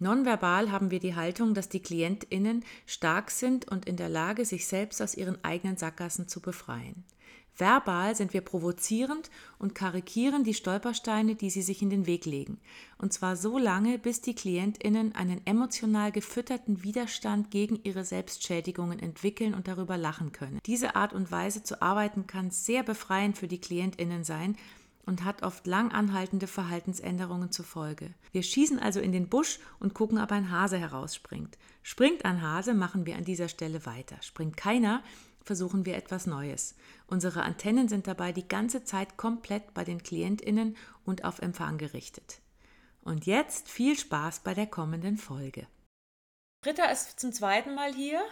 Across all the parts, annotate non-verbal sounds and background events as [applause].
Nonverbal haben wir die Haltung, dass die KlientInnen stark sind und in der Lage, sich selbst aus ihren eigenen Sackgassen zu befreien. Verbal sind wir provozierend und karikieren die Stolpersteine, die sie sich in den Weg legen. Und zwar so lange, bis die KlientInnen einen emotional gefütterten Widerstand gegen ihre Selbstschädigungen entwickeln und darüber lachen können. Diese Art und Weise zu arbeiten kann sehr befreiend für die KlientInnen sein, und hat oft lang anhaltende Verhaltensänderungen zur Folge. Wir schießen also in den Busch und gucken, ob ein Hase herausspringt. Springt ein Hase, machen wir an dieser Stelle weiter. Springt keiner, versuchen wir etwas Neues. Unsere Antennen sind dabei die ganze Zeit komplett bei den Klientinnen und auf Empfang gerichtet. Und jetzt viel Spaß bei der kommenden Folge. Britta ist zum zweiten Mal hier.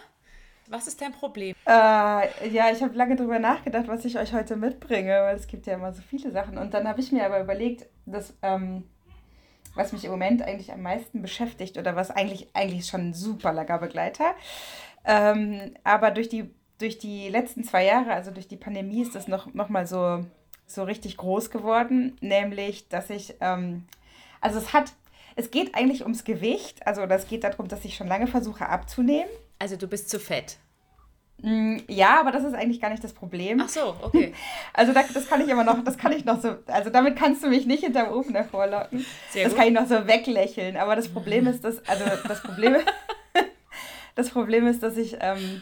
Was ist dein Problem? Äh, ja, ich habe lange darüber nachgedacht, was ich euch heute mitbringe, weil es gibt ja immer so viele Sachen. Und dann habe ich mir aber überlegt, dass, ähm, was mich im Moment eigentlich am meisten beschäftigt oder was eigentlich, eigentlich schon ein super langer Begleiter. Ähm, aber durch die, durch die letzten zwei Jahre, also durch die Pandemie, ist das noch, noch mal so, so richtig groß geworden. Nämlich, dass ich, ähm, also es hat, es geht eigentlich ums Gewicht. Also, es geht darum, dass ich schon lange versuche abzunehmen. Also du bist zu fett. Mm, ja, aber das ist eigentlich gar nicht das Problem. Ach so, okay. [laughs] Also das, das kann ich immer noch, das kann ich noch so, also damit kannst du mich nicht hinterm Ofen hervorlocken. Sehr das gut. kann ich noch so weglächeln. Aber das Problem ist, dass, also das Problem, [laughs] das Problem ist, dass ich, ähm,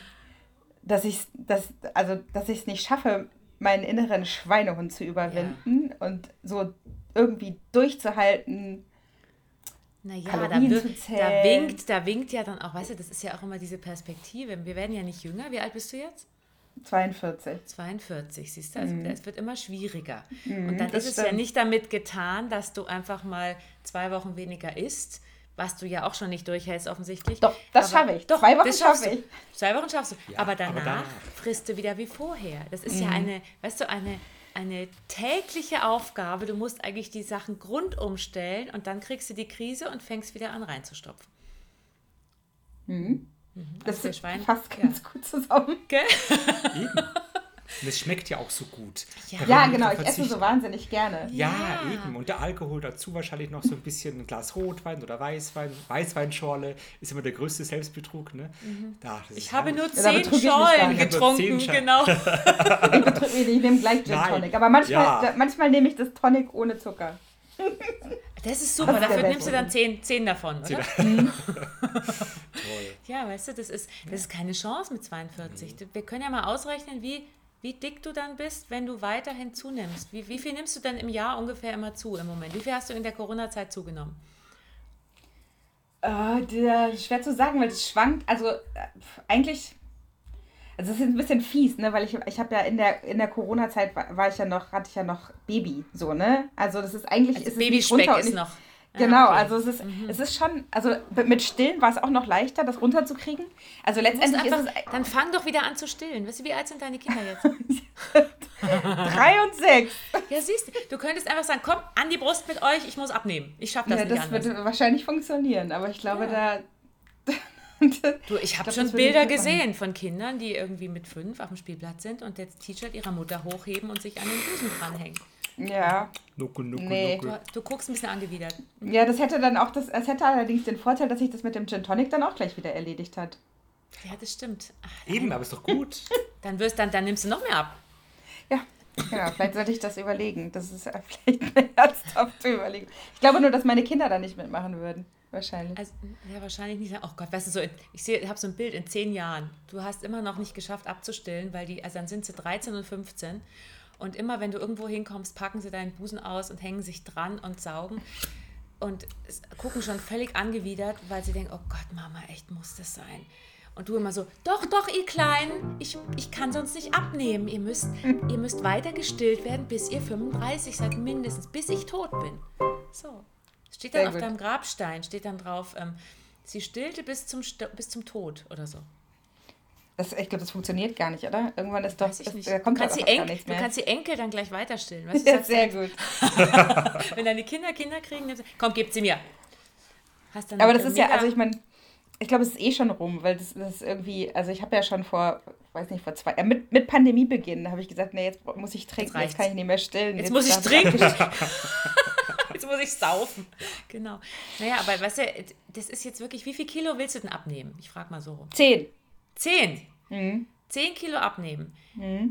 dass ich, dass, also dass ich es nicht schaffe, meinen inneren Schweinehund zu überwinden ja. und so irgendwie durchzuhalten, naja, da, da, winkt, da winkt ja dann auch, weißt du, das ist ja auch immer diese Perspektive. Wir werden ja nicht jünger. Wie alt bist du jetzt? 42. 42, siehst du, also mm. es wird immer schwieriger. Mm, und dann ist es stimmt. ja nicht damit getan, dass du einfach mal zwei Wochen weniger isst, was du ja auch schon nicht durchhältst offensichtlich. Doch, das schaffe ich. Doch, zwei Wochen schaffe ich. Zwei Wochen schaffst du. Ja, aber, danach aber, danach frisst du wieder wie vorher. Das ist mm. ja eine, weißt du, eine eine tägliche Aufgabe. Du musst eigentlich die Sachen grundumstellen und dann kriegst du die Krise und fängst wieder an reinzustopfen. Mhm. Mhm. Das also Schwein, passt ganz ja. gut zusammen. Okay. Und es schmeckt ja auch so gut. Ja, ja genau, ich esse so wahnsinnig gerne. Ja, ja, eben. Und der Alkohol dazu wahrscheinlich noch so ein bisschen ein Glas Rotwein oder Weißwein. Weißweinschorle ist immer der größte Selbstbetrug. Ne? Mhm. Da, ich habe nur zehn Schorlen getrunken, zehn genau. [laughs] ich, ich nehme gleich Gin Tonic. Aber manchmal, ja. manchmal nehme ich das Tonic ohne Zucker. Das ist super, das dafür nimmst du dann zehn, zehn davon, oder? [laughs] Toll. Ja, weißt du, das ist, das ist keine Chance mit 42. Wir können ja mal ausrechnen, wie wie dick du dann bist, wenn du weiterhin zunimmst. Wie, wie viel nimmst du denn im Jahr ungefähr immer zu im Moment? Wie viel hast du in der Corona-Zeit zugenommen? Äh, schwer zu sagen, weil es schwankt. Also äh, eigentlich, also es ist ein bisschen fies, ne? Weil ich, ich habe ja in der, in der Corona-Zeit war, war, ich ja noch, hatte ich ja noch Baby, so, ne? Also das ist eigentlich. Also ist Babyspeck ist noch. Genau, okay. also es ist, mhm. es ist schon, also mit Stillen war es auch noch leichter, das runterzukriegen. Also letztendlich einfach, ist es. Dann fang doch wieder an zu stillen. Weißt du, wie alt sind deine Kinder jetzt? [laughs] Drei und sechs. Ja, siehst du, du könntest einfach sagen, komm, an die Brust mit euch, ich muss abnehmen. Ich schaffe das ja, nicht das anders. wird wahrscheinlich funktionieren, aber ich glaube, ja. da. [laughs] du, ich habe schon Bilder gesehen von Kindern, die irgendwie mit fünf auf dem Spielplatz sind und das T-Shirt ihrer Mutter hochheben und sich an den Busen dranhängen. Ja. Nuckel, nuckel, nee. nuckel. Du, du, guckst ein bisschen angewidert. Ja, das hätte dann auch, das, es hätte allerdings den Vorteil, dass sich das mit dem Gin Tonic dann auch gleich wieder erledigt hat. Ja, das stimmt. Ach, Eben, aber ist doch gut. [laughs] dann, wirst, dann, dann nimmst du noch mehr ab. Ja, genau. Vielleicht sollte ich das überlegen. Das ist [laughs] vielleicht eine ernsthafte Überlegung. Ich glaube nur, dass meine Kinder da nicht mitmachen würden. Wahrscheinlich. Also, ja, wahrscheinlich nicht. Oh Gott, weißt du, so, ich sehe, habe so ein Bild in zehn Jahren. Du hast immer noch nicht geschafft abzustillen, weil die, also dann sind sie 13 und 15 und immer, wenn du irgendwo hinkommst, packen sie deinen Busen aus und hängen sich dran und saugen und gucken schon völlig angewidert, weil sie denken, oh Gott, Mama, echt muss das sein. Und du immer so, doch, doch, ihr Kleinen, ich, ich kann sonst nicht abnehmen. Ihr müsst, ihr müsst weiter gestillt werden, bis ihr 35 seid, mindestens, bis ich tot bin. So. Steht dann Sehr auf gut. deinem Grabstein, steht dann drauf, ähm, sie stillte bis zum, bis zum Tod oder so. Das, ich glaube, das funktioniert gar nicht, oder? Irgendwann ist doch, nicht. da Du kommt kannst, doch die Enkel, du kannst die Enkel dann gleich weiterstillen. Weißt du, ja, sehr du, gut. [laughs] Wenn deine Kinder Kinder kriegen, dann, komm, gib sie mir. Hast dann Aber das ist ja, also ich meine, ich glaube, es ist eh schon rum, weil das, das ist irgendwie, also ich habe ja schon vor, weiß nicht, vor zwei, äh, mit, mit Pandemiebeginn habe ich gesagt, nee, jetzt muss ich trinken, jetzt, reicht's. kann ich nicht mehr stillen. Jetzt muss ich trinken. [laughs] [laughs] Jetzt muss ich saufen. Genau. Naja, aber weißt du, das ist jetzt wirklich, wie viel Kilo willst du denn abnehmen? Ich frage mal so rum. Zehn. Zehn. Mhm. Zehn Kilo abnehmen.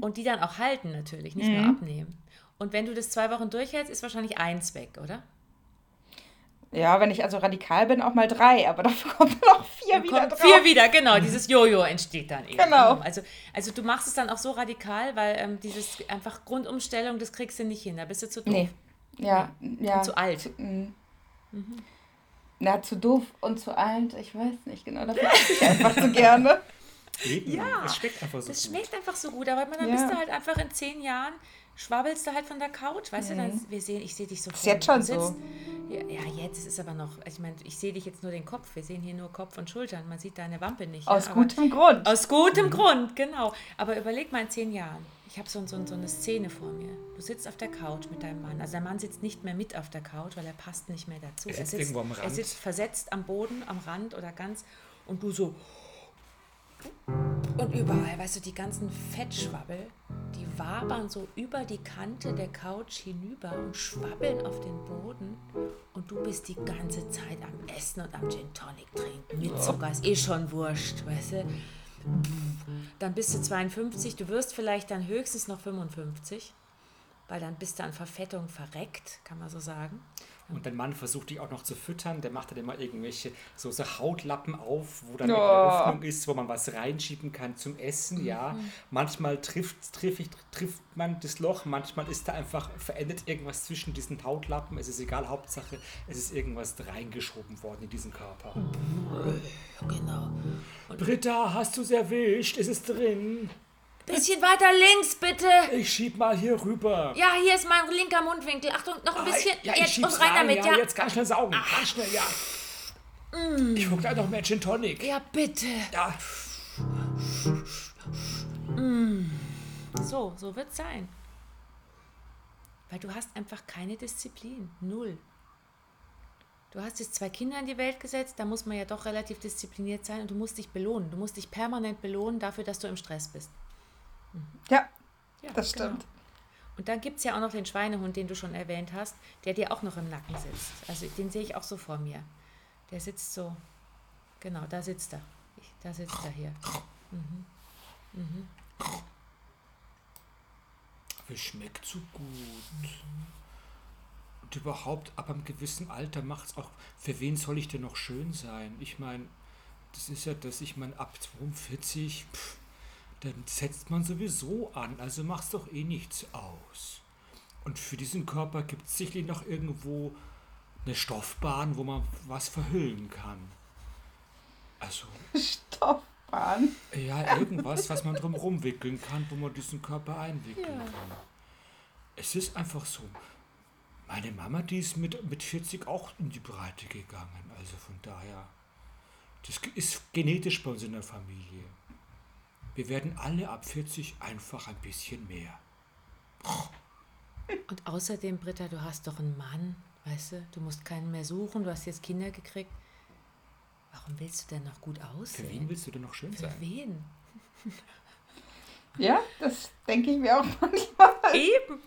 Und die dann auch halten natürlich, nicht Mhm. nur abnehmen. Und wenn du das zwei Wochen durchhältst, ist wahrscheinlich eins weg, oder? Ja, wenn ich also radikal bin, auch mal drei, aber [laughs] dafür kommt noch vier wieder Kommt drauf. vier wieder, genau. Dieses Jojo entsteht dann eben. Genau. Also, also du machst es dann auch so radikal, weil ähm, dieses einfach Grundumstellung, das kriegst du nicht hin. Da bist du zu doof. Nee. Ja, ja. Und zu alt. Zu, mm. Na, zu doof und zu alt, ich weiß nicht genau. Dafür esse ich einfach zu gerne. [laughs] Eben. Ja, Es schmeckt einfach so Das gut. schmeckt einfach so gut, aber dann Ja. bist du halt einfach in zehn Jahren, schwabbelst du halt von der Couch, weißt du, dann, wir sehen, ich sehe dich so Ist jetzt schon Du so. sitzt- Ja, ja, jetzt ist es aber noch, ich meine, ich sehe dich jetzt nur den Kopf, wir sehen hier nur Kopf und Schultern, man sieht deine Wampe nicht. Aus ja, aber- gutem Grund. Aus gutem Grund, genau. Aber überleg mal in zehn Jahren. Ich habe so, so, so eine Szene vor mir. Du sitzt auf der Couch mit deinem Mann. Also der Mann sitzt nicht mehr mit auf der Couch, weil er passt nicht mehr dazu. Er sitzt irgendwo am Er sitzt versetzt am Boden, am Rand oder ganz. Und du so. Und überall, weißt du, die ganzen Fettschwabbel, die wabern so über die Kante der Couch hinüber und schwabbeln auf den Boden. Und du bist die ganze Zeit am Essen und am Gin Tonic trinken. Mit Zucker, ist eh schon wurscht, weißt du. Dann bist du 52, du wirst vielleicht dann höchstens noch 55, weil dann bist du an Verfettung verreckt, kann man so sagen. Und dein Mann versucht dich auch noch zu füttern. Der macht dann immer irgendwelche so, so Hautlappen auf, wo dann Oh. eine Öffnung ist, wo man was reinschieben kann zum Essen. Ja, Mhm. manchmal trifft, triff ich, trifft man das Loch, manchmal ist da einfach verändert irgendwas zwischen diesen Hautlappen. Es ist egal, Hauptsache, es ist irgendwas reingeschoben worden in diesen Körper. Genau. Britta, hast du es erwischt? Ist es drin? Bisschen weiter links, bitte. Ich schieb mal hier rüber. Ja, hier ist mein linker Mundwinkel. Achtung, noch ein bisschen. Ja, ich jetzt schieb's und rein, damit, ja. ja. Jetzt ganz schnell saugen. Ganz schnell, ja. Ich guck gleich noch mehr Gin Tonic. Ja, bitte. Ja. So, so wird's sein. Weil du hast einfach keine Disziplin. Null. Du hast jetzt zwei Kinder in die Welt gesetzt, da muss man ja doch relativ diszipliniert sein und du musst dich belohnen. Du musst dich permanent belohnen dafür, dass du im Stress bist. Ja, Ja, das stimmt. Und dann gibt es ja auch noch den Schweinehund, den du schon erwähnt hast, der dir auch noch im Nacken sitzt. Also den sehe ich auch so vor mir. Der sitzt so, genau, da sitzt er. Ich, da sitzt er hier. Es schmeckt so gut. Und überhaupt, ab einem gewissen Alter macht es auch, für wen soll ich denn noch schön sein? Ich meine, das ist ja das, ich meine, ab 42, pff, dann setzt man sowieso an, also macht es doch eh nichts aus. Und für diesen Körper gibt es sicherlich noch irgendwo eine Stoffbahn, wo man was verhüllen kann. Also, Stoffbahn. ja, irgendwas, was man drumherum wickeln kann, wo man diesen Körper einwickeln kann. Es ist einfach so. Meine Mama, die ist mit, mit 40 auch in die Breite gegangen. Also von daher, das ist genetisch bei uns in der Familie. Wir werden alle ab 40 einfach ein bisschen mehr. Und außerdem, Britta, du hast doch einen Mann, weißt du? Du musst keinen mehr suchen, du hast jetzt Kinder gekriegt. Warum willst du denn noch gut Für aussehen? wen willst du denn noch schön Für sein? wen? Ja, das denke ich mir auch [laughs] manchmal. Eben.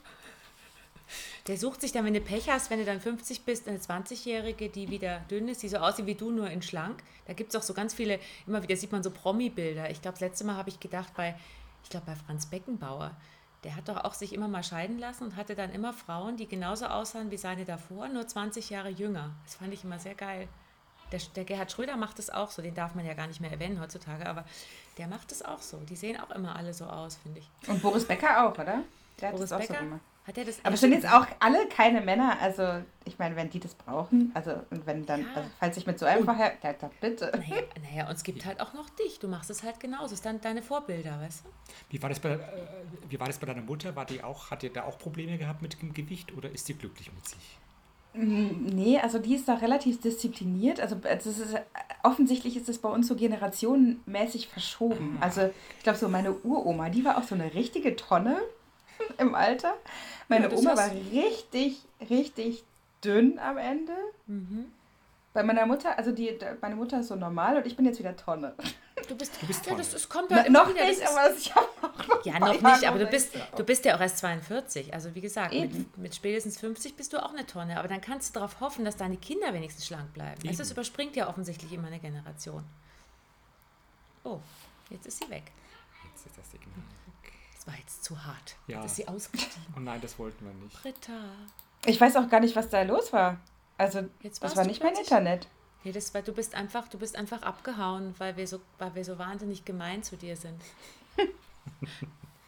Der sucht sich dann, wenn du Pech hast, wenn du dann 50 bist, eine 20-Jährige, die wieder dünn ist, die so aussieht wie du, nur in schlank. Da gibt es auch so ganz viele, immer wieder sieht man so Promi-Bilder. Ich glaube, das letzte Mal habe ich gedacht, bei, ich glaube, bei Franz Beckenbauer, der hat doch auch sich immer mal scheiden lassen und hatte dann immer Frauen, die genauso aussahen wie seine davor, nur 20 Jahre jünger. Das fand ich immer sehr geil. Der, der Gerhard Schröder macht das auch so, den darf man ja gar nicht mehr erwähnen heutzutage, aber der macht das auch so. Die sehen auch immer alle so aus, finde ich. Und Boris Becker auch, oder? Der hat Boris so Becker, gemacht. Hat er das Aber sind jetzt auch alle keine Männer, also ich meine, wenn die das brauchen, also und wenn dann, Ja. also falls ich mit so einfach her, ja, da bitte. Naja, [laughs] naja, und es gibt halt auch noch dich. Du machst es halt genauso. Es ist dann deine Vorbilder, weißt du? Wie war, das bei, äh, wie war das bei deiner Mutter? War die auch, hat die da auch Probleme gehabt mit dem Gewicht oder ist sie glücklich mit sich? Nee, also die ist da relativ diszipliniert. Also das ist, offensichtlich ist es bei uns so generationenmäßig verschoben. Ah. Also ich glaube so meine Uroma, die war auch so eine richtige Tonne [laughs] im Alter. Meine Ja, Oma war richtig, richtig dünn am Ende. Mhm. Bei meiner Mutter, also die, meine Mutter ist so normal und ich bin jetzt wieder Tonne. Du bist, Du bist ja, toll. das, das kommt Na, ja immer noch wieder. das nicht, ist- aber ich habe auch noch Ja, noch nicht, aber du bist, du bist ja auch erst 42. Also wie gesagt, mit, mit spätestens 50 bist du auch eine Tonne. Aber dann kannst du darauf hoffen, dass deine Kinder wenigstens schlank bleiben. Eben. das überspringt ja offensichtlich immer eine Generation. Oh, jetzt ist sie weg. Jetzt ist das Ding. War jetzt zu hart. Ja. Ist sie ausgestiegen. Oh nein, das wollten wir nicht. Britta. Ich weiß auch gar nicht, was da los war. Also, Jetzt das war nicht mein Internet. Nee, das war, du bist einfach, du bist einfach abgehauen, weil wir so, weil wir so wahnsinnig gemein zu dir sind. [laughs]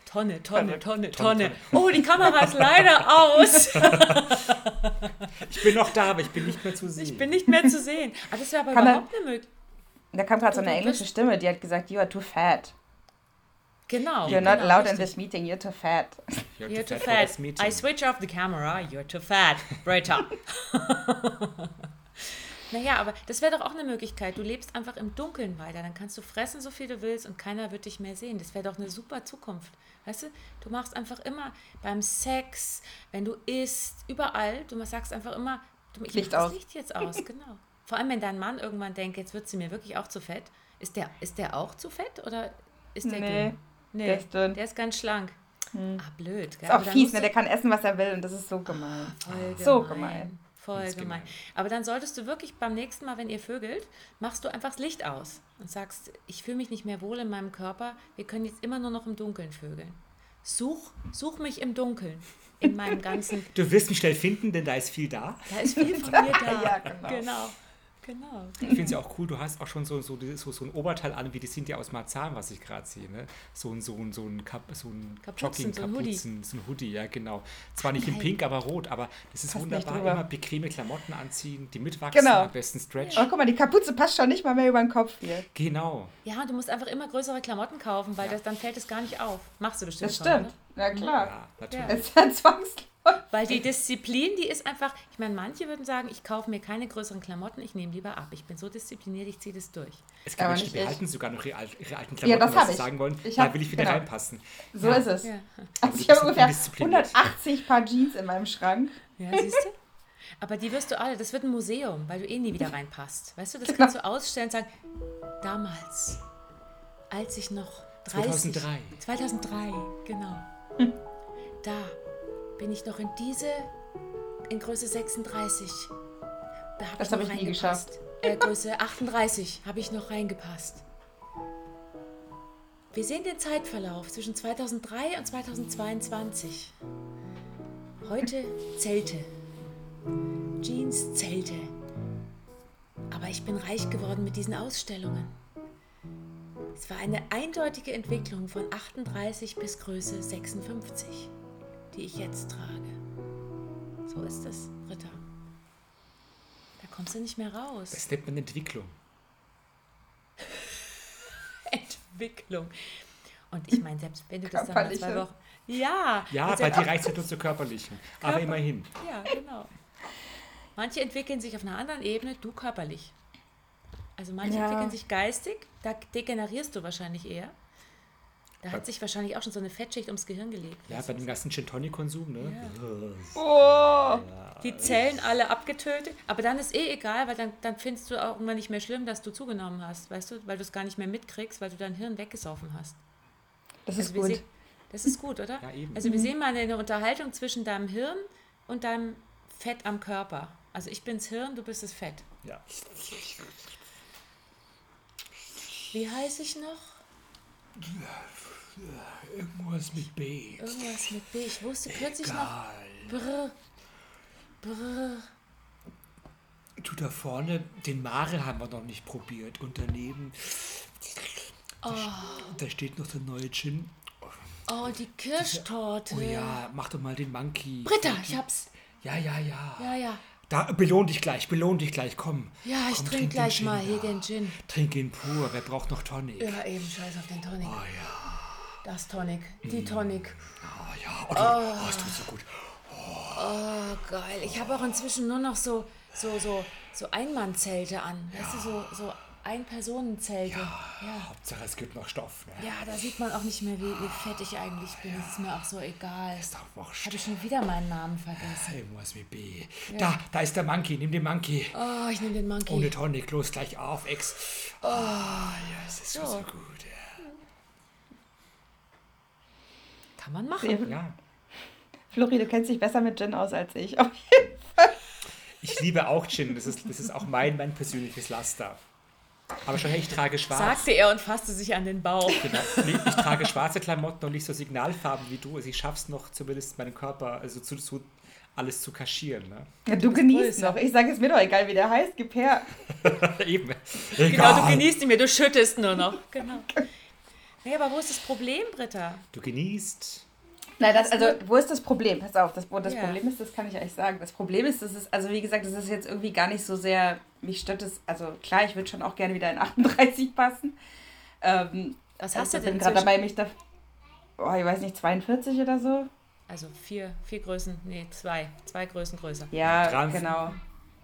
Tonne, Tonne, Tonne, Tonne. Oh, die Kamera ist leider aus. Ich bin noch da, aber ich bin nicht mehr zu sehen. Ich bin nicht mehr zu sehen. Aber das wäre aber Kann er- überhaupt eine Möglichkeit. Da kam gerade so eine englische Stimme, die hat gesagt, you are too fat. Genau. You're genau, not allowed in richtig. this meeting, you're too fat. You're [laughs] You're too for fat. this meeting. I switch off the camera. You're too fat. Britta. [laughs] naja, aber das wäre doch auch eine Möglichkeit. Du lebst einfach im Dunkeln weiter. Dann kannst du fressen, so viel du willst und keiner wird dich mehr sehen. Das wäre doch eine super Zukunft. Weißt du, du machst einfach immer beim Sex, wenn du isst, überall, du sagst einfach immer, du, ich Licht mach das aus. Licht jetzt aus, [laughs] genau. Vor allem, wenn dein Mann irgendwann denkt, jetzt wird sie mir wirklich auch zu fett. Ist der, ist der auch zu fett oder ist der Nee, dünn? Nee, der ist dünn. Der ist ganz schlank. Ah, blöd. Gell? Ist auch fies, ne? Der kann essen, was er will und das ist so gemein. Voll So gemein. gemein. Voll gemein. gemein. Aber dann solltest du wirklich beim nächsten Mal, wenn ihr vögelt, machst du einfach das Licht aus und sagst, ich fühle mich nicht mehr wohl in meinem Körper, wir können jetzt immer nur noch im Dunkeln vögeln. Such, such mich im Dunkeln, in meinem ganzen, Du wirst mich schnell finden, denn da ist viel da. da ist viel von mir [laughs] da. Ja, genau. genau. Genau. Ich finde es ja auch cool, du hast auch schon so, so, so, so ein Oberteil an, wie die sind ja aus Marzahn, was ich gerade sehe. Ne? So ein, so ein, so ein, Kap, so ein Kapuzen, Jogging, so ein Hoodie. Kapuzen, so ein Hoodie, ja genau. Zwar nicht in Nein. pink, aber rot, aber das ist Passt wunderbar. Immer bequeme Klamotten anziehen, die mitwachsen, Genau. am besten Stretch. Oh, guck mal, die Kapuze passt schon nicht mal mehr über den Kopf hier. Genau. Ja, du musst einfach immer größere Klamotten kaufen, weil Ja. das, dann fällt es gar nicht auf. Machst du bestimmt Das schon, stimmt. oder? Na klar. Ja, natürlich. Ja. Das ist ja zwangsläufig. Weil die Disziplin, die ist einfach, ich meine, manche würden sagen, ich kaufe mir keine größeren Klamotten, ich nehme lieber ab. Ich bin so diszipliniert, ich ziehe das durch. Es gibt Menschen, die behalten sogar noch ihre, al- ihre alten Ja, Klamotten, das was sie ich. sagen wollen. Ich da will ich wieder genau. reinpassen. So Ja. ist es. Ja, Also du ich habe ungefähr undiszipliniert. 180 Paar Jeans in meinem Schrank. ja siehst du? Aber die wirst du alle, das wird ein Museum, weil du eh nie wieder reinpasst. Weißt du, das Genau. kannst du ausstellen und sagen, damals, als ich noch 30... 2003. 2003, genau. Da bin ich noch in diese, in Größe 36. Da hab Das noch hab ich nie reingepasst. Äh, Größe 38 habe ich noch reingepasst. Wir sehen den Zeitverlauf zwischen 2003 und 2022. Heute Zelte. Jeans, Zelte. Aber ich bin reich geworden mit diesen Ausstellungen. Es war eine eindeutige Entwicklung von 38 bis Größe 56, die ich jetzt trage. So ist es, Ritter. Da kommst du nicht mehr raus. Das nennt man Entwicklung. [laughs] Entwicklung. Und ich meine, selbst wenn du das dann mal zwei. Wochen. Ja, Ja, bei dir reicht es ja nur zur körperlichen. Aber Körper- immerhin. Ja, genau. Manche entwickeln sich auf einer anderen Ebene, du körperlich. Also manche Ja. entwickeln sich geistig, da degenerierst du wahrscheinlich eher. Da hat sich wahrscheinlich auch schon so eine Fettschicht ums Gehirn gelegt. Ja, bei dem ganzen Gin Tonic Konsum, ne? Oh, Die Zellen alle abgetötet, aber dann ist eh egal, weil dann, dann findest du auch irgendwann nicht mehr schlimm, dass du zugenommen hast, weißt du, weil du es gar nicht mehr mitkriegst, weil du dein Hirn weggesaufen hast. das Also ist gut. sehen- das ist gut, oder? [laughs] Ja, eben. Also wir sehen mal eine Unterhaltung zwischen deinem Hirn und deinem Fett am Körper. Also ich bin's Hirn, du bist das Fett. Ja. Wie heiße ich noch? Irgendwas mit B. Irgendwas mit B. Ich wusste kürzlich noch. Egal. Brr, brr. Du da vorne, den Mare haben wir noch nicht probiert. Und daneben, Oh, da steht noch der neue Gin. oh, die Kirschtorte. Oh ja, mach doch mal den Monkey. Britta, ich hab's. Ja, ja, ja. Ja, ja. Da, belohn dich gleich, belohn dich gleich, komm. Ja, ich komm, trinke den gleich Gin, mal ja. hier den Gin. Trink ihn pur, wer braucht noch Tonic? Ja, eben, scheiß auf den Tonic. Oh ja, Das Tonic. Die Tonic. oh ja, oh, du, oh. es tut so gut. Oh, geil. Ich habe auch inzwischen nur noch so, so, so, so Einmannzelte an. Weißt du, so, so Ein-Personen-Zelte. Ja. Hauptsache, es gibt noch Stoff. Ne? Ja, da sieht man auch nicht mehr, wie, wie fett ich eigentlich bin. Das ist mir auch so egal. Ist doch wurscht. Habe ich schon wieder meinen Namen vergessen. Irgendwas mit B. Da, da ist der Monkey. Nimm den Monkey. Oh, ich nehme den Monkey. Ohne Tonic. Los, gleich auf, Ex. Oh, ja, es ist so, so gut. Ja. Kann man machen. ja. Flori, du kennst dich besser mit Gin aus als ich. [laughs] Ich liebe auch Gin. Das ist, das ist auch mein, mein persönliches Laster. Aber schon, hey, ich trage schwarz. Sagte er und fasste sich an den Bauch. Genau. Nee, ich trage schwarze Klamotten und nicht so Signalfarben wie du. Also ich schaff's noch zumindest meinen Körper also zu, zu alles zu kaschieren. Ne? Ja, du, genießt größer. noch. Ich sage es mir doch egal, wie der heißt. Gib her. [laughs] Eben. Genau, du genießt ihn mir, du schüttest nur noch. Genau. [laughs] Nee, aber wo ist das Problem, Britta? Du genießt. Nein, das, also wo ist das Problem? Pass auf, das, wo das ja. Problem ist, das kann ich euch sagen. Das Problem ist, das ist, also wie gesagt, das ist jetzt irgendwie gar nicht so sehr, mich stört es, also klar, ich würde schon auch gerne wieder in 38 passen. Ähm, Was hast also, du denn? Ich bin gerade dabei, mich da, oh, ich weiß nicht, 42 oder so. Also vier, vier Größen, nee, zwei, zwei Größen größer. Ja, 43, genau.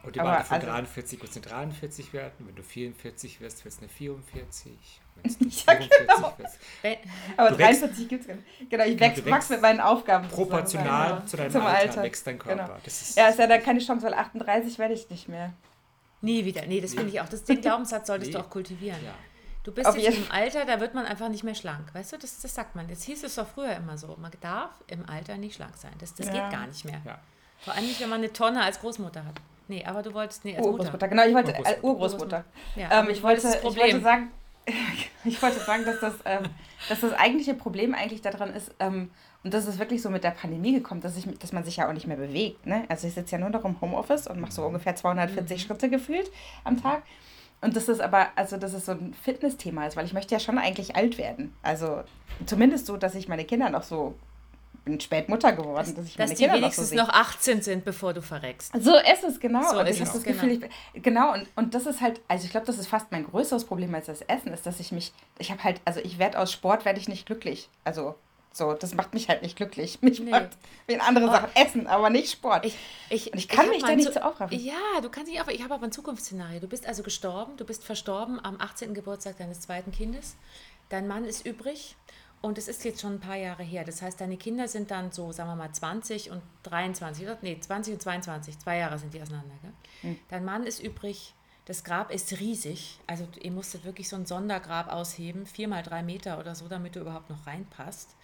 Und die waren von also, 43 wird es eine 43 werden. Wenn du 44 wirst, wird es eine 44. ja, genau. Aber 43 gibt es gar nicht. Genau, ich wächst, wachs mit meinen Aufgaben. Proportional genau. zu deinem Zum Alter, Alter, wächst dein Körper. Genau. Das ist ja, ist ja da keine Chance, weil 38 werde ich nicht mehr. Nie wieder. Nee, das nee. finde ich auch. Das, den [laughs] Glaubenssatz solltest nee. du auch kultivieren. Ja. Du bist Auf jetzt im Alter, da wird man einfach nicht mehr schlank. Weißt du, das, das sagt man. Das hieß es doch früher immer so. Man darf im Alter nicht schlank sein. Das, das ja. geht gar nicht mehr. Ja. Vor allem nicht, wenn man eine Tonne als Großmutter hat. Nee, aber du wolltest, nee, als Urgroßmutter. Mutter. Genau, ich wollte, Urgroßmutter. Urgroßmutter. Ja, ähm, ich, wollte, ich wollte sagen, [laughs] ich wollte sagen, dass das, ähm, dass das eigentliche Problem eigentlich daran ist, ähm, und das ist wirklich so mit der Pandemie gekommen, dass, ich, dass man sich ja auch nicht mehr bewegt. Ne? Also ich sitze ja nur noch im Homeoffice und mache so mhm. ungefähr 240 mhm. Schritte gefühlt am Tag. Und das ist aber, also das ist so ein Fitnessthema ist, weil ich möchte ja schon eigentlich alt werden. Also zumindest so, dass ich meine Kinder noch so bin spät Mutter geworden, dass ich dass meine die Kinder wenigstens noch, so noch 18 sind, bevor du verreckst. So ist es, genau. So und ich habe das Gefühl, genau. ich, genau, und, und das ist halt, also ich glaube, das ist fast mein größeres Problem als das Essen, ist, dass ich mich, ich habe halt, also ich werde aus Sport, werde ich nicht glücklich. Also so, das macht mich halt nicht glücklich. [laughs] Mich nee. macht wie andere oh. Sachen essen, aber nicht Sport. Ich, ich, und ich kann ich mich da nicht so aufraffen. Ja, du kannst nicht aufraffen. Ich habe aber ein Zukunftsszenario. Du bist also gestorben, du bist verstorben am 18. Geburtstag deines zweiten Kindes. Dein Mann ist übrig und es ist jetzt schon ein paar Jahre her. Das heißt, deine Kinder sind dann so, sagen wir mal, 20 und 23, oder? Nee, 20 und 22. Zwei Jahre sind die auseinander. Gell? Mhm. Dein Mann ist übrig. Das Grab ist riesig. Also ihr musstet wirklich so ein Sondergrab ausheben, vier mal drei Meter oder so, damit du überhaupt noch reinpasst.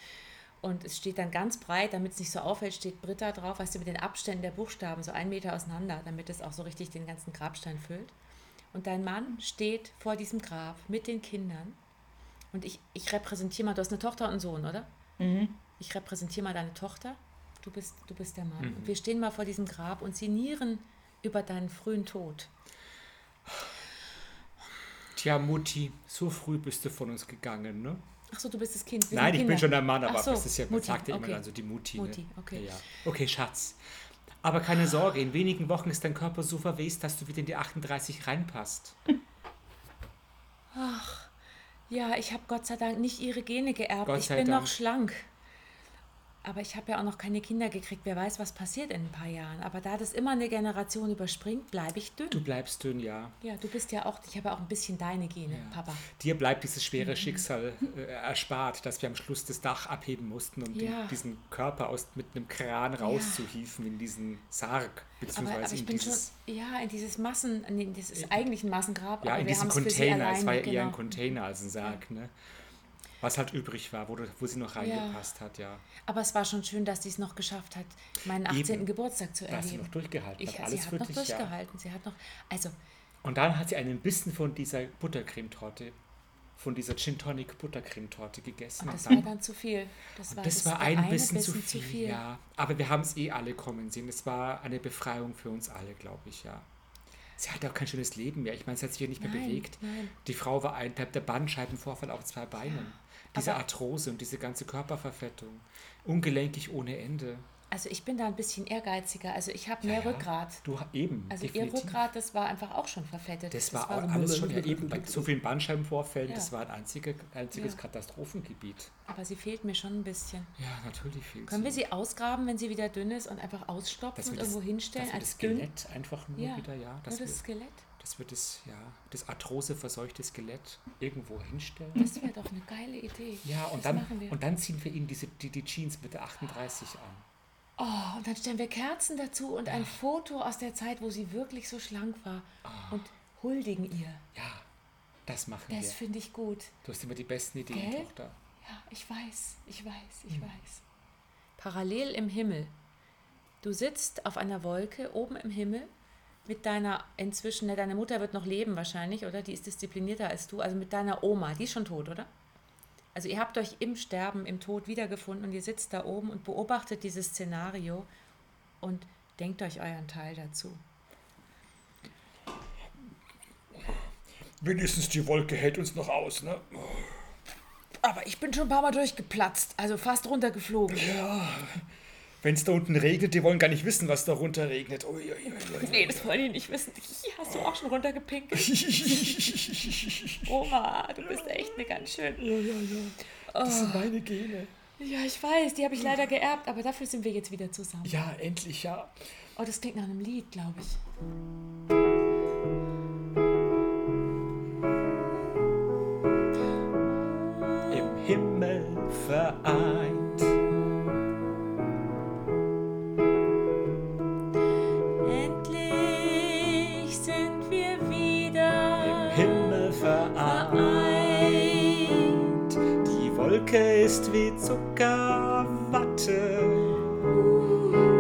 Und es steht dann ganz breit, damit es nicht so auffällt, steht Britta drauf, weißt du, mit den Abständen der Buchstaben so ein Meter auseinander, damit es auch so richtig den ganzen Grabstein füllt. Und dein Mann steht vor diesem Grab mit den Kindern und ich, ich repräsentiere mal, du hast eine Tochter und einen Sohn, oder? Mhm. Ich repräsentiere mal deine Tochter. Du bist, du bist der Mann. Mhm. Und wir stehen mal vor diesem Grab und sinnieren über deinen frühen Tod. Tja, Mutti, so früh bist du von uns gegangen, ne? Ach so, du bist das Kind. Wir Nein, ich bin schon der Mann, aber so, das ist ja, man sagt ja okay. immer dann so die Mutti. Mutti, ne? okay. Ja. Okay, Schatz. Aber keine Sorge, in wenigen Wochen ist dein Körper so verwest, dass du wieder in die 38 reinpasst. Ach, ja, ich habe Gott sei Dank nicht ihre Gene geerbt. Gott ich bin Dank. noch schlank. Aber ich habe ja auch noch keine Kinder gekriegt. Wer weiß, was passiert in ein paar Jahren. Aber da das immer eine Generation überspringt, bleibe ich dünn. Du bleibst dünn, ja. Ja, du bist ja auch, ich habe ja auch ein bisschen deine Gene, ja. Papa. Dir bleibt dieses schwere mhm. Schicksal äh, erspart, dass wir am Schluss das Dach abheben mussten, um ja. den, diesen Körper aus, mit einem Kran rauszuhieven in diesen Sarg. Beziehungsweise aber, aber in dieses. Schon, ja, in dieses Massen, nee, das ist eigentlich ein Massengrab. Ja, in diesen Container. Es war ja genau. eher ein genau. Container als ein Sarg, ne? Was halt übrig war, wo, wo sie noch reingepasst ja. hat, ja. Aber es war schon schön, dass sie es noch geschafft hat, meinen 18. Eben, Geburtstag zu erleben. Dass sie noch durchgehalten ich, hat. Alles sie hat noch durchgehalten. Ja. Sie hat noch, also. Und dann hat sie einen Bissen von dieser Buttercremetorte, von dieser Gin Tonic Buttercremetorte gegessen. Und das und dann, war dann zu viel. Das war, das war ein Bissen, Bissen, zu viel, zu viel. Ja. Aber wir haben es eh alle kommen sehen. Es war eine Befreiung für uns alle, glaube ich, ja. Sie hatte auch kein schönes Leben mehr. Ich meine, sie hat sich ja nicht mehr nein, bewegt. Nein. Die Frau war ein, der Bandscheibenvorfall auf zwei Beinen. Diese Arthrose und diese ganze Körperverfettung. Ungelenkig ohne Ende. Also ich bin da ein bisschen ehrgeiziger. Also ich habe mehr Ja. Rückgrat. Du eben. Also definitiv. ihr Rückgrat, das war einfach auch schon verfettet. Das war so- auch alles schon ja eben bei so vielen Bandscheibenvorfällen. Ja. Das war ein einzige, einziges Ja. Katastrophengebiet. Aber sie fehlt mir schon ein bisschen. Ja, natürlich viel. Können wir sie ausgraben, wenn sie wieder dünn ist und einfach ausstopfen und wir das, irgendwo hinstellen als das dünn? Skelett einfach nur wieder, ja, dass Nur das Skelett. Dass wir das, ja, das arthroseverseuchte Skelett irgendwo hinstellen. Das wäre doch eine geile Idee. Ja, und das dann, und dann ziehen wir ihnen diese, die, die Jeans mit der 38 an. Oh, und dann stellen wir Kerzen dazu und ein Foto aus der Zeit, wo sie wirklich so schlank war und huldigen ihr. Ja, das machen Das wir. finde ich gut. Du hast immer die besten Ideen, Gell? Tochter. Ja, ich weiß, ich weiß, Hm. ich weiß. Parallel im Himmel. Du sitzt auf einer Wolke oben im Himmel mit deiner inzwischen, ne, deine Mutter wird noch leben wahrscheinlich, oder? Die ist disziplinierter als du. Also mit deiner Oma, die ist schon tot, oder? Also ihr habt euch im Sterben, im Tod wiedergefunden und ihr sitzt da oben und beobachtet dieses Szenario und denkt euch euren Teil dazu. Wenigstens die Wolke hält uns noch aus, ne? Aber ich bin schon ein paar Mal durchgeplatzt, also fast runtergeflogen. Wenn es da unten regnet, die wollen gar nicht wissen, was da runter regnet. Ui, ui, ui, ui. Nee, das wollen die nicht wissen. Hi, Hast du auch schon runtergepinkelt? [laughs] Oma, du bist echt eine ganz schön. Das sind meine Gene. Ja, ich weiß, die habe ich leider geerbt, aber dafür sind wir jetzt wieder zusammen. Ja, endlich, ja. Oh, das klingt nach einem Lied, glaube ich. Im Himmel vereint. Wolke ist wie Zuckerwatte.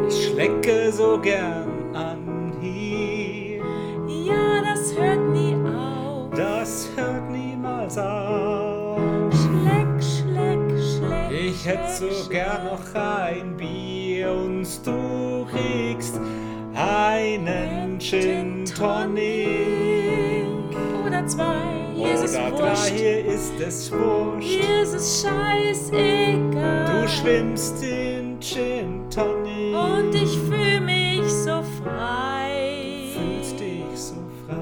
Ich schlecke so gern an hier. Ja, das hört nie auf. Das hört niemals auf. Schleck, schleck, schleck. Ich hätte so schleck, gern noch ein Bier und du kriegst einen Gin Tonic. Oder zwei, es Oder wurscht. drei, hier ist es wurscht. Hier ist es scheißegal. Du schwimmst in Gin Tonic. Und ich fühle mich so frei. fühlst dich so frei.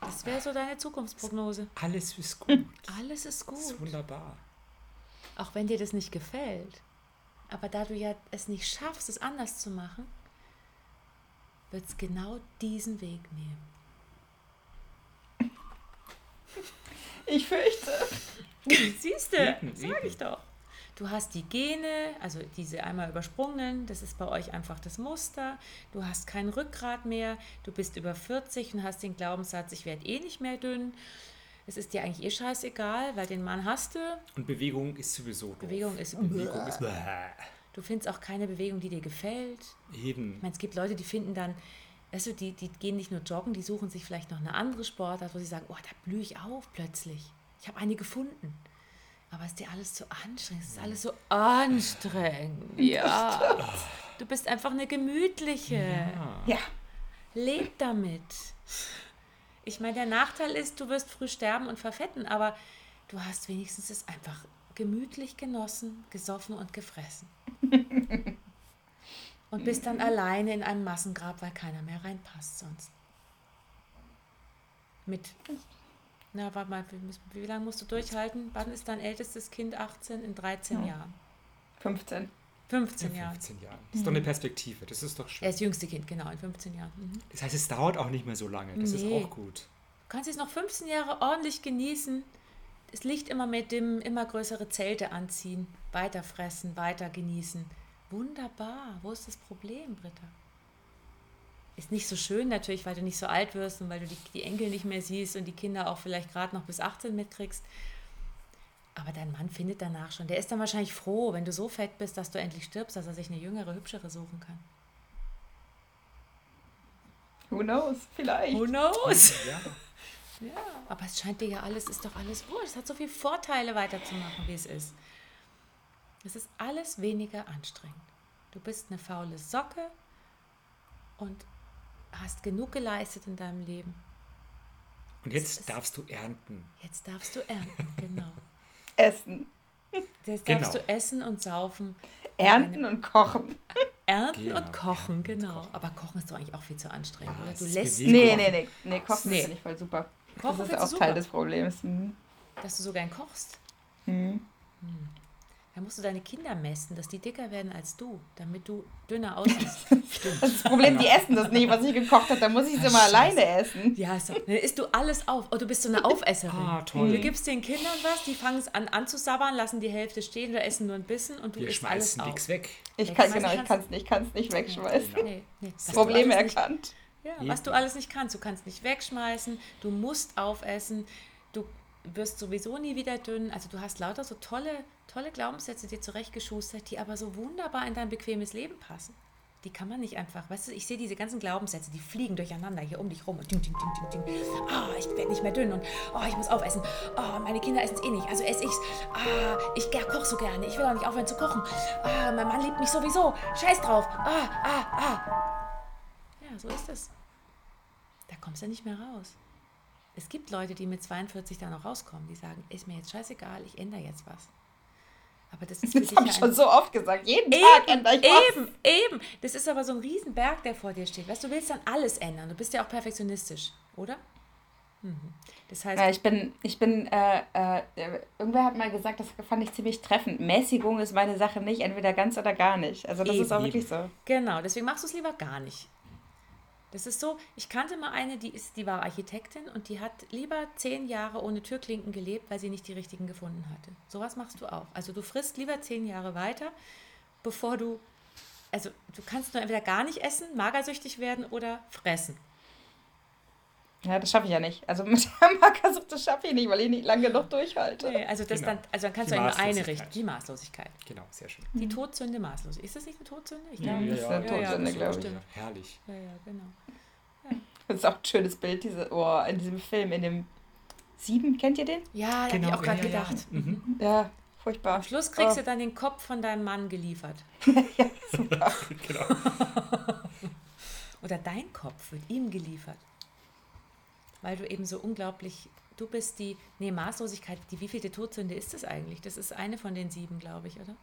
Das wäre so deine Zukunftsprognose. Alles ist gut. [laughs] Alles ist Das ist gut. wunderbar. Auch wenn dir das nicht gefällt. Aber da du ja es nicht schaffst, es anders zu machen, wird es genau diesen Weg nehmen. Ich fürchte. [laughs] Siehst du, sag ich doch. Du hast die Gene, also diese einmal übersprungenen, das ist bei euch einfach das Muster. Du hast kein Rückgrat mehr, du bist über 40 und hast den Glaubenssatz, ich werde eh nicht mehr dünn. Es ist dir eigentlich eh scheißegal, weil den Mann hast du. Und Bewegung ist sowieso doof. Bewegung ist. Bewegung ist. Du findest auch keine Bewegung, die dir gefällt. Eben. Ich meine, es gibt Leute, die finden dann, weißt du, die, die gehen nicht nur joggen, die suchen sich vielleicht noch eine andere Sportart, wo sie sagen, oh, da blühe ich auf plötzlich. Ich habe eine gefunden. Aber es ist dir alles zu anstrengend. Es ist alles so anstrengend. Ja. Du bist einfach eine gemütliche. Ja. Leb damit. Ich meine, der Nachteil ist, du wirst früh sterben und verfetten, aber du hast wenigstens es einfach gemütlich genossen, gesoffen und gefressen. [laughs] Und bist dann alleine in einem Massengrab, weil keiner mehr reinpasst sonst. Mit, na, warte mal, wie, lange musst du durchhalten? Wann ist dein ältestes Kind 18? In 13 Jahren. 15. 15 In Jahren. 15 Jahren. Das ist doch eine Perspektive. Das ist doch Er schön. ist das jüngste Kind, genau, in 15 Jahren. Mhm. Das heißt, es dauert auch nicht mehr so lange. Das Nee. ist auch gut. Du kannst jetzt noch 15 Jahre ordentlich genießen. Das Licht immer mit dem immer größere Zelte anziehen, weiter fressen, weiter genießen. Wunderbar. Wo ist das Problem, Britta? Ist nicht so schön natürlich, weil du nicht so alt wirst und weil du die, die Enkel nicht mehr siehst und die Kinder auch vielleicht gerade noch bis 18 mitkriegst. Aber dein Mann findet danach schon. Der ist dann wahrscheinlich froh, wenn du so fett bist, dass du endlich stirbst, dass er sich eine jüngere, hübschere suchen kann. Who knows? Vielleicht. Who knows? Ja. Ja, aber es scheint dir ja alles, ist doch alles wurscht. Es hat so viele Vorteile weiterzumachen, wie es ist. Es ist alles weniger anstrengend. Du bist eine faule Socke und hast genug geleistet in deinem Leben. Und jetzt darfst du ernten. Jetzt darfst du ernten, [laughs] genau. Essen. Genau. darfst du essen und saufen. Ernten und kochen. [laughs] Ernten Genau, und kochen, genau. kochen. Aber kochen ist doch eigentlich auch viel zu anstrengend, Ja, oder? es Du ist lässt. Nee, nee, nee. Nee, kochen Nee. finde ich voll super. Kochen das ist auch du Teil super. des Problems. Mhm. dass du so gern kochst. Mhm. Da musst du deine Kinder mästen, dass die dicker werden als du, damit du dünner aussiehst. Das [laughs] ist das Problem, die essen das nicht, was ich gekocht habe. Da muss ich es immer alleine essen. ja, so. Dann isst du alles auf. Oh, du bist so eine [laughs] Aufesserin. Ah, toll. Du gibst den Kindern was, die fangen es an anzusabbern, lassen die Hälfte stehen oder essen nur ein bisschen und du Wir isst alles schmeißen auf. nichts weg. Ich kann, ich genau, ich kann es nicht, kann's nicht wegschmeißen. Nee, nee. Was du Problem alles nicht- erkannt. Ja, was du alles nicht kannst. Du kannst nicht wegschmeißen, du musst aufessen, du wirst sowieso nie wieder dünn. Also du hast lauter so tolle, tolle Glaubenssätze dir zurechtgeschustert, die aber so wunderbar in dein bequemes Leben passen. Die kann man nicht einfach, weißt du, ich sehe diese ganzen Glaubenssätze, die fliegen durcheinander hier um dich rum und ding, ding, ding, ding, ding. Ah, ich werde nicht mehr dünn und oh, ich muss aufessen. Oh, meine Kinder essen es eh nicht, also esse ich's. Ah, ich ja, koche so gerne, ich will auch nicht aufhören zu kochen. Ah, mein Mann liebt mich sowieso, scheiß drauf. Ah, ah, ah. Ja, so ist es. Da kommst du nicht mehr raus. Es gibt Leute, die mit 42 da noch rauskommen, die sagen, ist mir jetzt scheißegal, ich ändere jetzt was. Aber das ist Das habe ich schon so oft gesagt. Jeden Tag Eben, ändere ich was. eben, eben. Das ist aber so ein Riesenberg, der vor dir steht. Weißt du, du willst dann alles ändern. Du bist ja auch perfektionistisch, oder? Mhm. Das heißt, Ja, ich bin, ich bin, äh, äh, irgendwer hat mal gesagt, das fand ich ziemlich treffend. Mäßigung ist meine Sache nicht, entweder ganz oder gar nicht. Also das ist auch Eben. wirklich so. Genau, deswegen machst du es lieber gar nicht. Das ist so, ich kannte mal eine, die, ist, die war Architektin und die hat lieber zehn Jahre ohne Türklinken gelebt, weil sie nicht die richtigen gefunden hatte. Sowas machst du auch. Also du frisst lieber zehn Jahre weiter, bevor du, also du kannst nur entweder gar nicht essen, magersüchtig werden oder fressen. Ja, das schaffe ich ja nicht. Also mit der Magersucht, das schaffe ich nicht, weil ich nicht lange genug durchhalte. Nee, also, das Genau. dann, also dann kannst Die du in nur eine. Richtung. Die Maßlosigkeit. Genau, sehr schön. Die Todsünde maßlos. Ist das nicht eine Todsünde? Ich Ja, glaube. das ist eine ja, ja, Todsünde, glaube ich. stimmt. Herrlich. Ja, ja, genau. Das ist auch ein schönes Bild, diese, oh, in diesem Film, in dem Sieben, kennt ihr den? Ja, da Genau, habe ich auch gerade ja, ja, ja. gedacht. Mhm. Ja, furchtbar. Am Schluss kriegst Oh. du dann den Kopf von deinem Mann geliefert. [laughs] [laughs] Genau. Oder dein Kopf wird ihm geliefert. Weil du eben so unglaublich, du bist die, nee, Maßlosigkeit, die wievielte Todsünde ist das eigentlich? Das ist eine von den sieben, glaube ich, oder?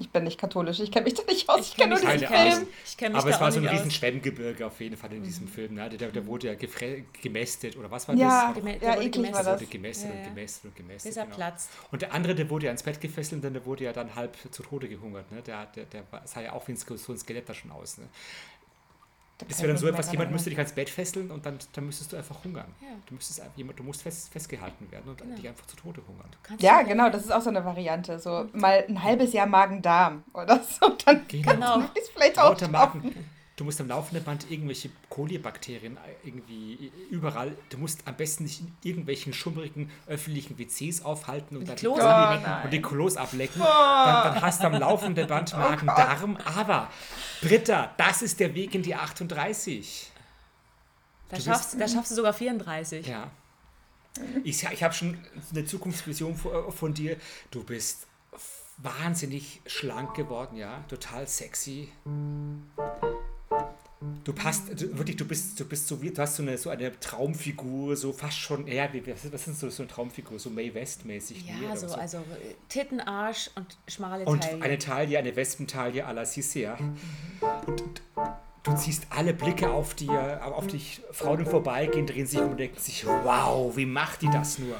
Ich bin nicht katholisch, ich kenne mich da nicht aus. Ich, kenn kenne nur mich diesen Film. Ich mich Aber da es war so ein riesen aus. Schwemmgebirge auf jeden Fall in diesem Film. Ne? Der, der wurde ja gefre- gemästet, oder was war Ja, das? Gemä- der ja, wurde eklig war das. wurde gemästet Ja, ja. und gemästet und gemästet. Bis er genau. platzt. Und der andere, der wurde ja ins Bett gefesselt und der wurde ja dann halb zu Tode gehungert. Ne? Der, der, der sah ja auch wie ein, so ein Skelett da schon aus. Ne? Das kann wäre dann so etwas, jemand müsste dich ans Bett fesseln und dann, dann müsstest du einfach hungern. Ja. Du, müsstest, jemand, du musst fest, festgehalten werden und Genau. dich einfach zu Tode hungern. Ja, genau, das ist auch so eine Variante. So mal ein halbes Jahr Magen-Darm oder so. Dann Genau. kannst du es vielleicht auch Lauter schaffen. Du musst am laufenden Band irgendwelche Kolibakterien irgendwie überall. Du musst am besten nicht in irgendwelchen schummrigen öffentlichen WCs aufhalten und, die dann Klos Klos ablecken. und, und die Klos ablecken. Dann, dann hast du am laufenden Band [laughs] Magen-Darm. Aber, Britta, das ist der Weg in die 38. Da Du schaffst, bist- da schaffst du sogar 34. Ja. Ich, ich habe schon eine Zukunftsvision von, von dir. Du bist wahnsinnig schlank geworden, ja, total sexy. Du passt, du, wirklich, du bist, du bist so wie, du hast so eine, so eine Traumfigur, so fast schon, ja, was, ist so, so eine Traumfigur, so Mae West-mäßig. Ja, so, so. also äh, Titten, Arsch und schmale Und Taille. eine Taille, eine Wespentaille à la Cicea. Und du ziehst alle Blicke auf dir, auf dich, Frauen vorbeigehen, drehen sich um und denken sich, wow, wie macht die das nur?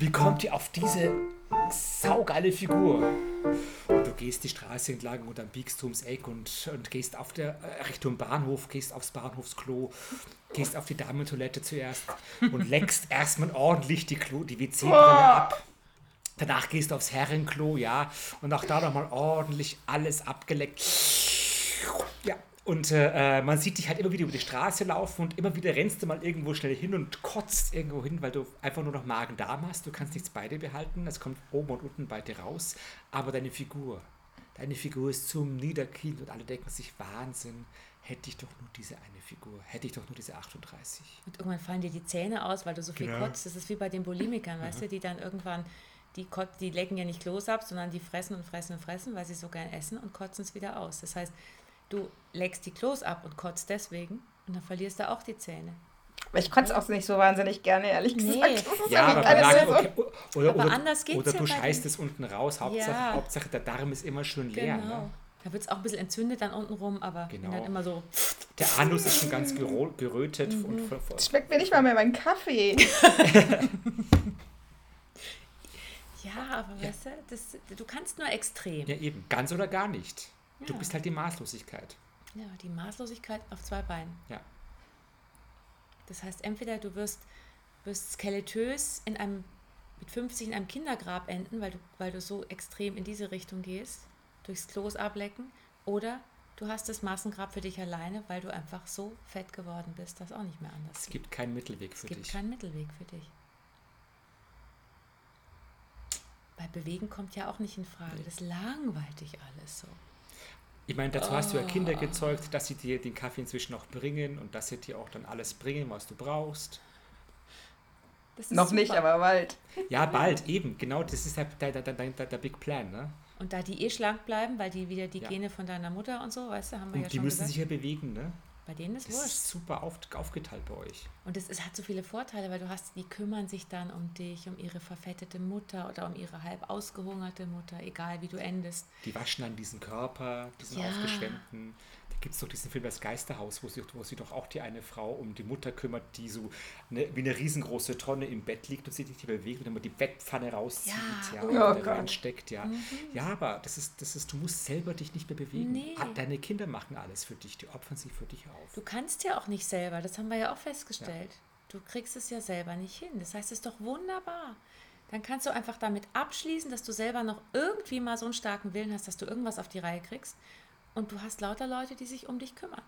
Wie kommt die auf diese saugeile Figur? Und du gehst die Straße entlang und dann biegst du ums Eck und, und gehst auf der äh, Richtung Bahnhof, gehst aufs Bahnhofsklo, gehst auf die Damentoilette zuerst und leckst erstmal ordentlich die, Klo, die WC-Brille ab. Danach gehst du aufs Herrenklo, ja, und auch da nochmal ordentlich alles abgeleckt. Ja, und äh, man sieht dich halt immer wieder über die Straße laufen und immer wieder rennst du mal irgendwo schnell hin und kotzt irgendwo hin, weil du einfach nur noch Magen-Darm hast. Du kannst nichts bei dir behalten, es kommt oben und unten bei dir raus. Aber deine Figur, deine Figur ist zum Niederkinn und alle denken sich, Wahnsinn, hätte ich doch nur diese eine Figur, hätte ich doch nur diese 38. Und irgendwann fallen dir die Zähne aus, weil du so viel Genau. kotzt. Das ist wie bei den Bulimikern, weißt du, die dann irgendwann, die, kot die lecken ja nicht Klos ab, sondern die fressen und fressen und fressen, weil sie so gern essen und kotzen es wieder aus. Das heißt, du leckst die Klos ab und kotzt deswegen und dann verlierst du auch die Zähne. Aber ich kotze auch nicht so wahnsinnig gerne, ehrlich Nee. gesagt. Ja, aber so- okay, oder, Aber oder, anders geht's oder ja du scheißt es unten raus. Hauptsache, Ja. Hauptsache der Darm ist immer schön leer. Genau. Ne? Da wird es auch ein bisschen entzündet dann unten rum, aber Genau. dann immer so. Der Anus ist schon ganz gerötet. Mhm. Und, voll- voll- Schmeckt mir nicht mal mehr mein Kaffee. [laughs] [laughs] Ja, aber weißt du, das, du kannst nur extrem. ja, eben. Ganz oder gar nicht. Du Ja. bist halt die Maßlosigkeit. Ja, die Maßlosigkeit auf zwei Beinen. Ja. Das heißt, entweder du wirst, wirst skeletös in einem, mit 50 in einem Kindergrab enden, weil du, weil du so extrem in diese Richtung gehst, durchs Klos ablecken, oder du hast das Massengrab für dich alleine, weil du einfach so fett geworden bist, dass auch nicht mehr anders Es geht. gibt keinen Mittelweg für Es gibt dich. keinen Mittelweg für dich. Bei Bewegen kommt ja auch nicht in Frage. Das langweilt dich alles so. Ich meine, dazu hast du ja Ah. Kinder gezeugt, dass sie dir den Kaffee inzwischen auch bringen und dass sie dir auch dann alles bringen, was du brauchst. Das ist Noch nicht, super. aber bald. Ja, bald, eben. Genau, das ist der, der, der, der, der, der Big Plan. Ne? Und da die eh schlank bleiben, weil die wieder die Ja. Gene von deiner Mutter und so, weißt du, haben wir Und ja die schon müssen gesagt. sich ja bewegen. Ne? Bei denen ist Das ist wurscht. super auf, aufgeteilt bei euch. Und es, es hat so viele Vorteile, weil du hast, die kümmern sich dann um dich, um ihre verfettete Mutter oder um ihre halb ausgehungerte Mutter, egal wie du endest. Die waschen dann diesen Körper, diesen Ja. aufgeschwemmten. Gibt es doch diesen Film Das Geisterhaus, wo sich wo sie doch auch die eine Frau um die Mutter kümmert, die so eine, wie eine riesengroße Tonne im Bett liegt und sich nicht bewegt und immer die Bettpfanne rauszieht Ja. ja, Oh und Gott. reinsteckt. Ja. ja, aber das ist, das ist, du musst selber dich nicht mehr bewegen. Nee. Ah, Deine Kinder machen alles für dich, die opfern sich für dich auf. Du kannst ja auch nicht selber, das haben wir ja auch festgestellt. Du kriegst es ja selber nicht hin. Das heißt, es ist doch wunderbar. Dann kannst du einfach damit abschließen, dass du selber noch irgendwie mal so einen starken Willen hast, dass du irgendwas auf die Reihe kriegst. Und du hast lauter Leute, die sich um dich kümmern.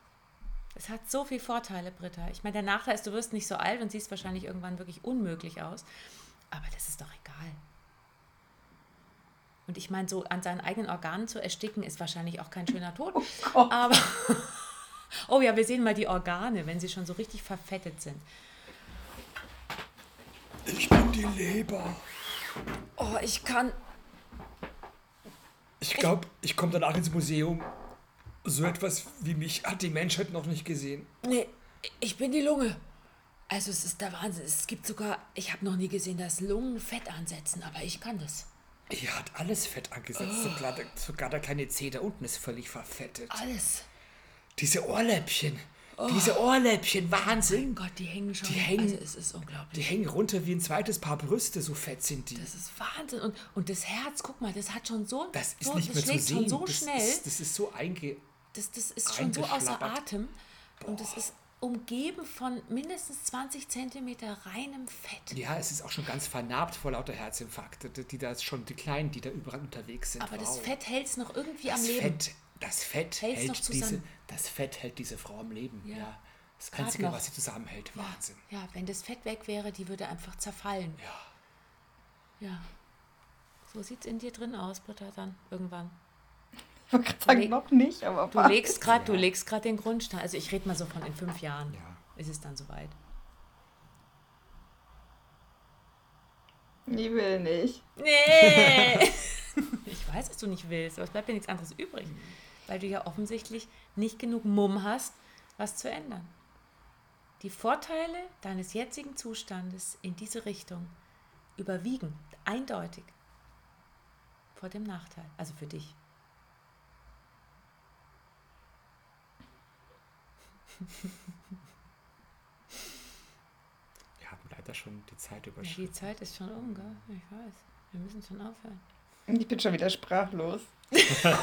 Es hat so viele Vorteile, Britta. Ich meine, der Nachteil ist, du wirst nicht so alt und siehst wahrscheinlich irgendwann wirklich unmöglich aus. Aber das ist doch egal. Und ich meine, so an seinen eigenen Organen zu ersticken, ist wahrscheinlich auch kein schöner Tod. Aber, [laughs] oh ja, wir sehen mal die Organe, wenn sie schon so richtig verfettet sind. Ich bin die Leber. Oh, ich kann. Ich glaube, ich komme danach ins Museum. So etwas wie mich hat die Menschheit noch nicht gesehen. Nee, ich bin die Lunge. Also, es ist der Wahnsinn. Es gibt sogar, ich habe noch nie gesehen, dass Lungen Fett ansetzen, aber ich kann das. Hier hat alles Fett angesetzt. Sogar, der, sogar der kleine Zeh da unten ist völlig verfettet. Alles. Diese Ohrläppchen. Diese Ohrläppchen, Wahnsinn. Mein Gott, die hängen schon. Die hängen- Also, es ist Die unglaublich. hängen runter wie ein zweites Paar Brüste, so fett sind die. Das ist Wahnsinn. Und, und das Herz, guck mal, das hat schon so. Das ist so, nicht das mehr zu sehen. schon so das, schnell. Ist, das ist so einge... Das, das ist schon so außer. Atem. Und es ist umgeben von mindestens 20 Zentimeter reinem Fett. Ja, es ist auch schon ganz vernarbt vor lauter Herzinfarkte. Die, die da schon, die Kleinen, die da überall unterwegs sind. Aber das Wow. Fett hält es noch irgendwie das am Leben. Fett, das Fett Hält's hält diese, zusammen. das Fett hält diese Frau am Leben. Ja. Ja. Das Einzige, was sie zusammenhält. Wahnsinn. Ja, wenn das Fett weg wäre, die würde einfach zerfallen. Ja. Ja. So sieht es in dir drin aus, Britta, dann irgendwann. Ich wollte gerade sagen, noch nicht, aber Du legst gerade, du legst gerade den Grundstein. Also ich rede mal so von in fünf Jahren. Ja. Ist es dann soweit? Ich will nicht. Nee! [laughs] [laughs] ich weiß, dass du nicht willst, aber es bleibt dir nichts anderes übrig. Weil du ja offensichtlich nicht genug Mumm hast, was zu ändern. Die Vorteile deines jetzigen Zustandes in diese Richtung überwiegen eindeutig vor dem Nachteil. Also für dich. [laughs] Wir haben leider schon die Zeit Ja, überschritten. die Zeit ist schon um, gell? Ich weiß. Wir müssen schon aufhören. Ich bin schon wieder sprachlos. Ich wollte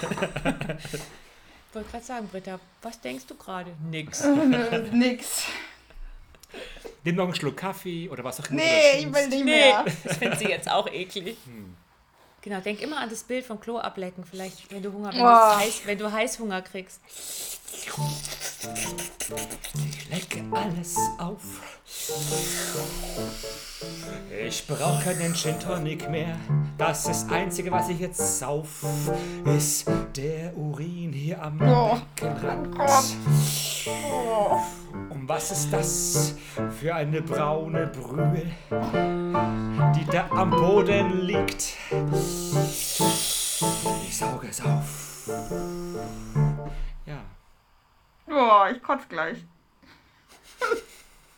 gerade sagen, Britta, was denkst du gerade? Nix. [laughs] Nix. Nimm noch einen Schluck Kaffee oder was auch immer. Nee, du ich will nicht Nee, mehr. das findet sie jetzt auch eklig. Genau, denk immer an das Bild vom Klo ablecken. Vielleicht, wenn du Hunger, wenn, du, Oh. Heiß, wenn du Heißhunger kriegst. Ich lecke alles auf. Ich brauche keinen Gin Tonic mehr. Das ist das Einzige, was ich jetzt sauf, ist der Urin hier am Oh. Beckenrand. Oh. Was ist das für eine braune Brühe, die da am Boden liegt? Ich sauge es auf. Ja. Oh, ich kotze gleich. [laughs]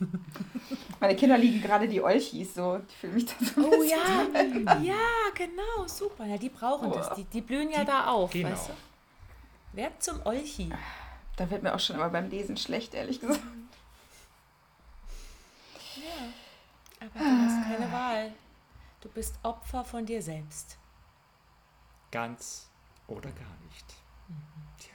Meine Kinder liegen gerade die Olchis so. Ich fühle mich da so ein Oh bisschen- ja, ja, genau, super. Ja, die brauchen das. Die, die blühen ja da auf, genau. weißt du? Wer zum Olchi? Da wird mir auch schon immer beim Lesen schlecht, ehrlich gesagt. Ja, aber du hast keine Wahl. Du bist Opfer von dir selbst. Ganz oder gar nicht. Tja,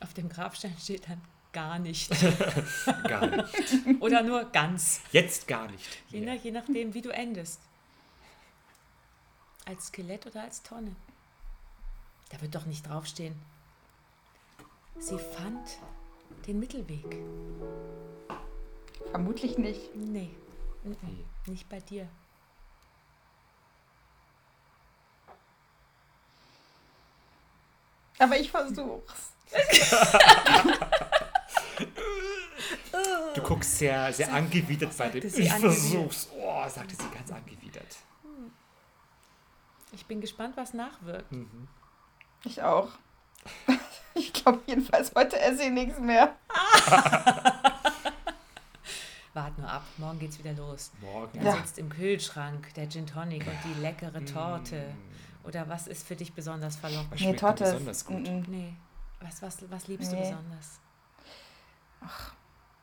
Auf dem Grabstein steht dann gar nicht. [laughs] gar nicht. Oder nur ganz. Jetzt gar nicht. Je, nach, je nachdem, wie du endest. Als Skelett oder als Tonne. Da wird doch nicht draufstehen. Sie fand den Mittelweg. Vermutlich nicht. Nee, mhm. Nee. nicht bei dir. Aber ich versuch's. Du guckst sehr, sehr angewidert bei dem. Ich angewidert. versuch's. Oh, sagte sie ganz angewidert. Ich bin gespannt, was nachwirkt. Ich auch. [laughs] Ich glaube jedenfalls, heute esse ich nichts mehr. [laughs] Wart nur ab, morgen geht's wieder los. Morgen. Dann Ja. sitzt im Kühlschrank der Gin Tonic und die leckere Torte. Oder was ist für dich besonders verlockend? Was Nee, Torte ist. besonders gut? mm, mm. Nee, was, was, was liebst du Nee. besonders?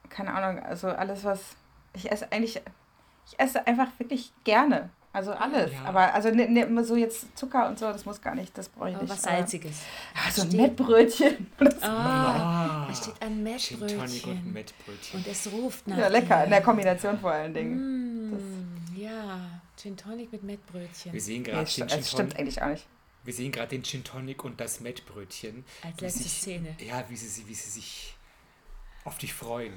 Keine Ahnung, also alles, was. Ich esse eigentlich. Ich esse einfach wirklich gerne. Also alles. Ja. Aber also ne, ne, so jetzt Zucker und so, das muss gar nicht, das brauche ich Aber nicht. was Salziges. So ein Steht- Mettbrötchen. [laughs] Ah, Ah, [laughs] da steht ein Gin Tonic und Mettbrötchen. Mettbrötchen. Und es ruft nach Ja, lecker, dir. in der Kombination vor allen Dingen. Mm, ja, Gin Tonic mit Mettbrötchen. Wir sehen gerade den, das Gin stimmt Tonic- eigentlich auch nicht. wir sehen gerade den Gin Tonic und das Mettbrötchen. Als letzte sich- Szene. Ja, wie sie, wie sie sich auf dich freuen.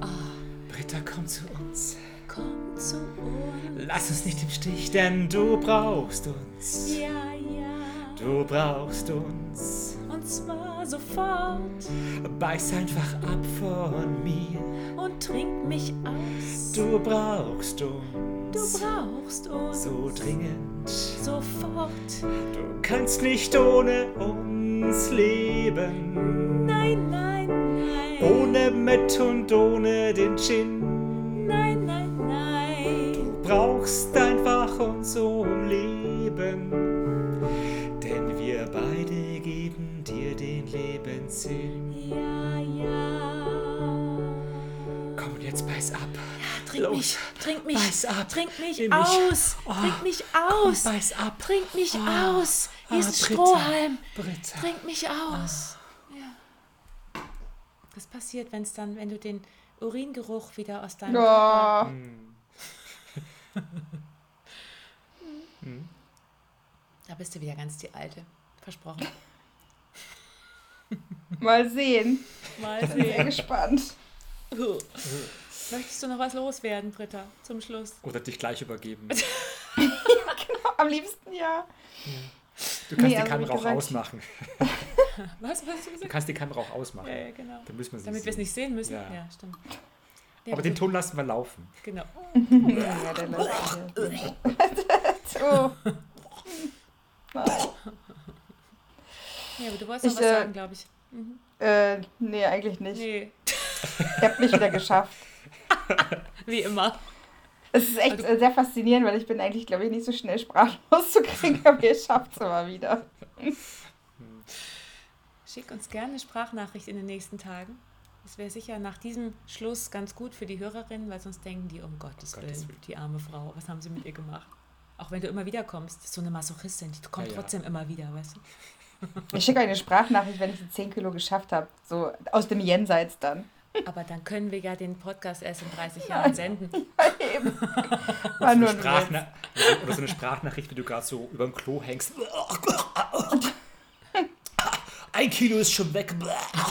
Ah. [laughs] Britta, komm zu uns. Komm zu uns. Lass uns nicht im Stich, denn du brauchst uns. Ja, ja. Du brauchst uns. Und zwar sofort. Beiß einfach ab von mir. Und trink mich aus. Du brauchst uns. Du brauchst uns. so dringend. Sofort. Du kannst nicht ohne uns leben. Nein, nein, nein. Ohne Met und ohne den Gin. Trink Los. mich, trink mich, Beiß ab. trink mich Nimm mich. aus, Oh. trink mich Komm, aus, beiß ab. trink mich Oh. aus. Hier ist ein Ah, Britta. Strohhalm, Britta. trink mich aus. Ja. Was passiert, wenn es dann, wenn du den Uringeruch wieder aus deinem Körper... Ja, Hm. Da bist du wieder ganz die Alte. Versprochen. mal sehen. Mal Bin sehr sehen. gespannt. Möchtest du noch was loswerden, Britta, zum Schluss? Oder dich gleich übergeben. [laughs] Am liebsten ja. Du kannst Nee, die also Kamera auch ausmachen. [laughs] Was, was hast du Du gesagt? kannst die Kamera auch ausmachen. Ja, ja, genau. Dann müssen wir Damit wir es nicht sehen müssen. Ja. Ja, stimmt. Ja, Aber den. Ton lassen wir laufen. Genau. Ja, der lässt oh. Nein. Ja, aber du wolltest noch Ich, was äh, sagen, glaube ich. Äh, nee, eigentlich nicht. Nee, Ihr habt mich wieder geschafft. [laughs] wie immer. Es ist echt äh, sehr faszinierend, weil ich bin eigentlich, glaube ich, nicht so schnell sprachlos zu kriegen, [laughs] aber ihr schafft es immer wieder. Schick uns gerne eine Sprachnachricht in den nächsten Tagen. Das wäre sicher nach diesem Schluss ganz gut für die Hörerinnen, weil sonst denken die, um Gottes, Gottes Willen, Willen. die arme Frau, was haben sie mit ihr gemacht? Auch wenn du immer wieder kommst, ist so eine Masochistin, die kommt Ja, ja. trotzdem immer wieder, weißt du? Ich schicke euch eine Sprachnachricht, wenn ich die 10 Kilo geschafft habe. So aus dem Jenseits dann. Aber dann können wir ja den Podcast erst in 30 Jahren senden. [laughs] Eben. War So eine nur. Sprachna [laughs] oder so eine Sprachnachricht, wie du gerade so über dem Klo hängst. Ein Kilo ist schon weg.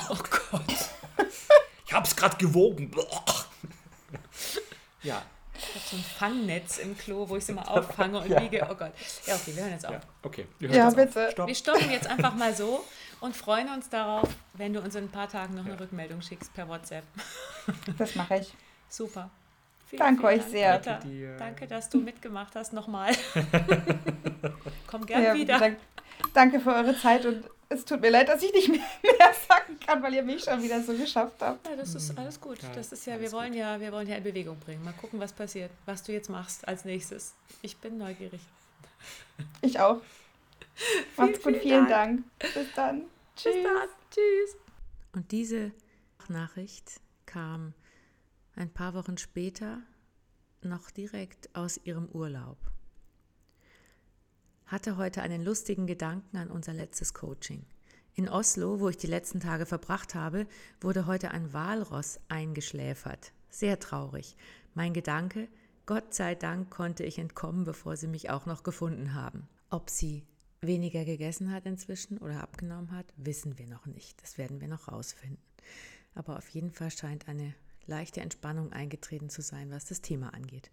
Oh Gott. Ich hab's gerade gewogen. Ja, Ich habe so ein Fangnetz im Klo, wo ich es immer [laughs] auffange und wiege. Oh Gott. Ja, okay, wir hören jetzt auf. ja, okay. Wir hören Ja, jetzt auf. bitte. Stopp. Wir stoppen jetzt einfach mal so und freuen uns darauf, wenn du uns in ein paar Tagen noch eine Rückmeldung schickst per WhatsApp. [laughs] Das mache ich. Super. Vielen, Danke vielen euch Dank, sehr. Britta. Danke dass du mitgemacht hast nochmal. [laughs] Komm gern Ja, wieder. dank- danke für eure Zeit und es tut mir leid, dass ich nicht mehr, [laughs] mehr sagen kann, weil ihr mich schon wieder so geschafft habt. Ja, das ist alles gut. Ja, Das ist ja, wir wollen ja, wir wollen ja in Bewegung bringen. Mal gucken, was passiert, was du jetzt machst als nächstes. Ich bin neugierig. [laughs] Ich auch. Macht's gut, vielen vielen Dank. Bis dann. Tschüss. Bis dann. Tschüss. Und diese Nachricht kam ein paar Wochen später noch direkt aus ihrem Urlaub. Hatte heute einen lustigen Gedanken an unser letztes Coaching. In Oslo, wo ich die letzten Tage verbracht habe, wurde heute ein Walross eingeschläfert. Sehr traurig. Mein Gedanke, Gott sei Dank konnte ich entkommen, bevor sie mich auch noch gefunden haben. Ob sie weniger gegessen hat inzwischen oder abgenommen hat, wissen wir noch nicht. Das werden wir noch rausfinden. Aber auf jeden Fall scheint eine leichte Entspannung eingetreten zu sein, was das Thema angeht.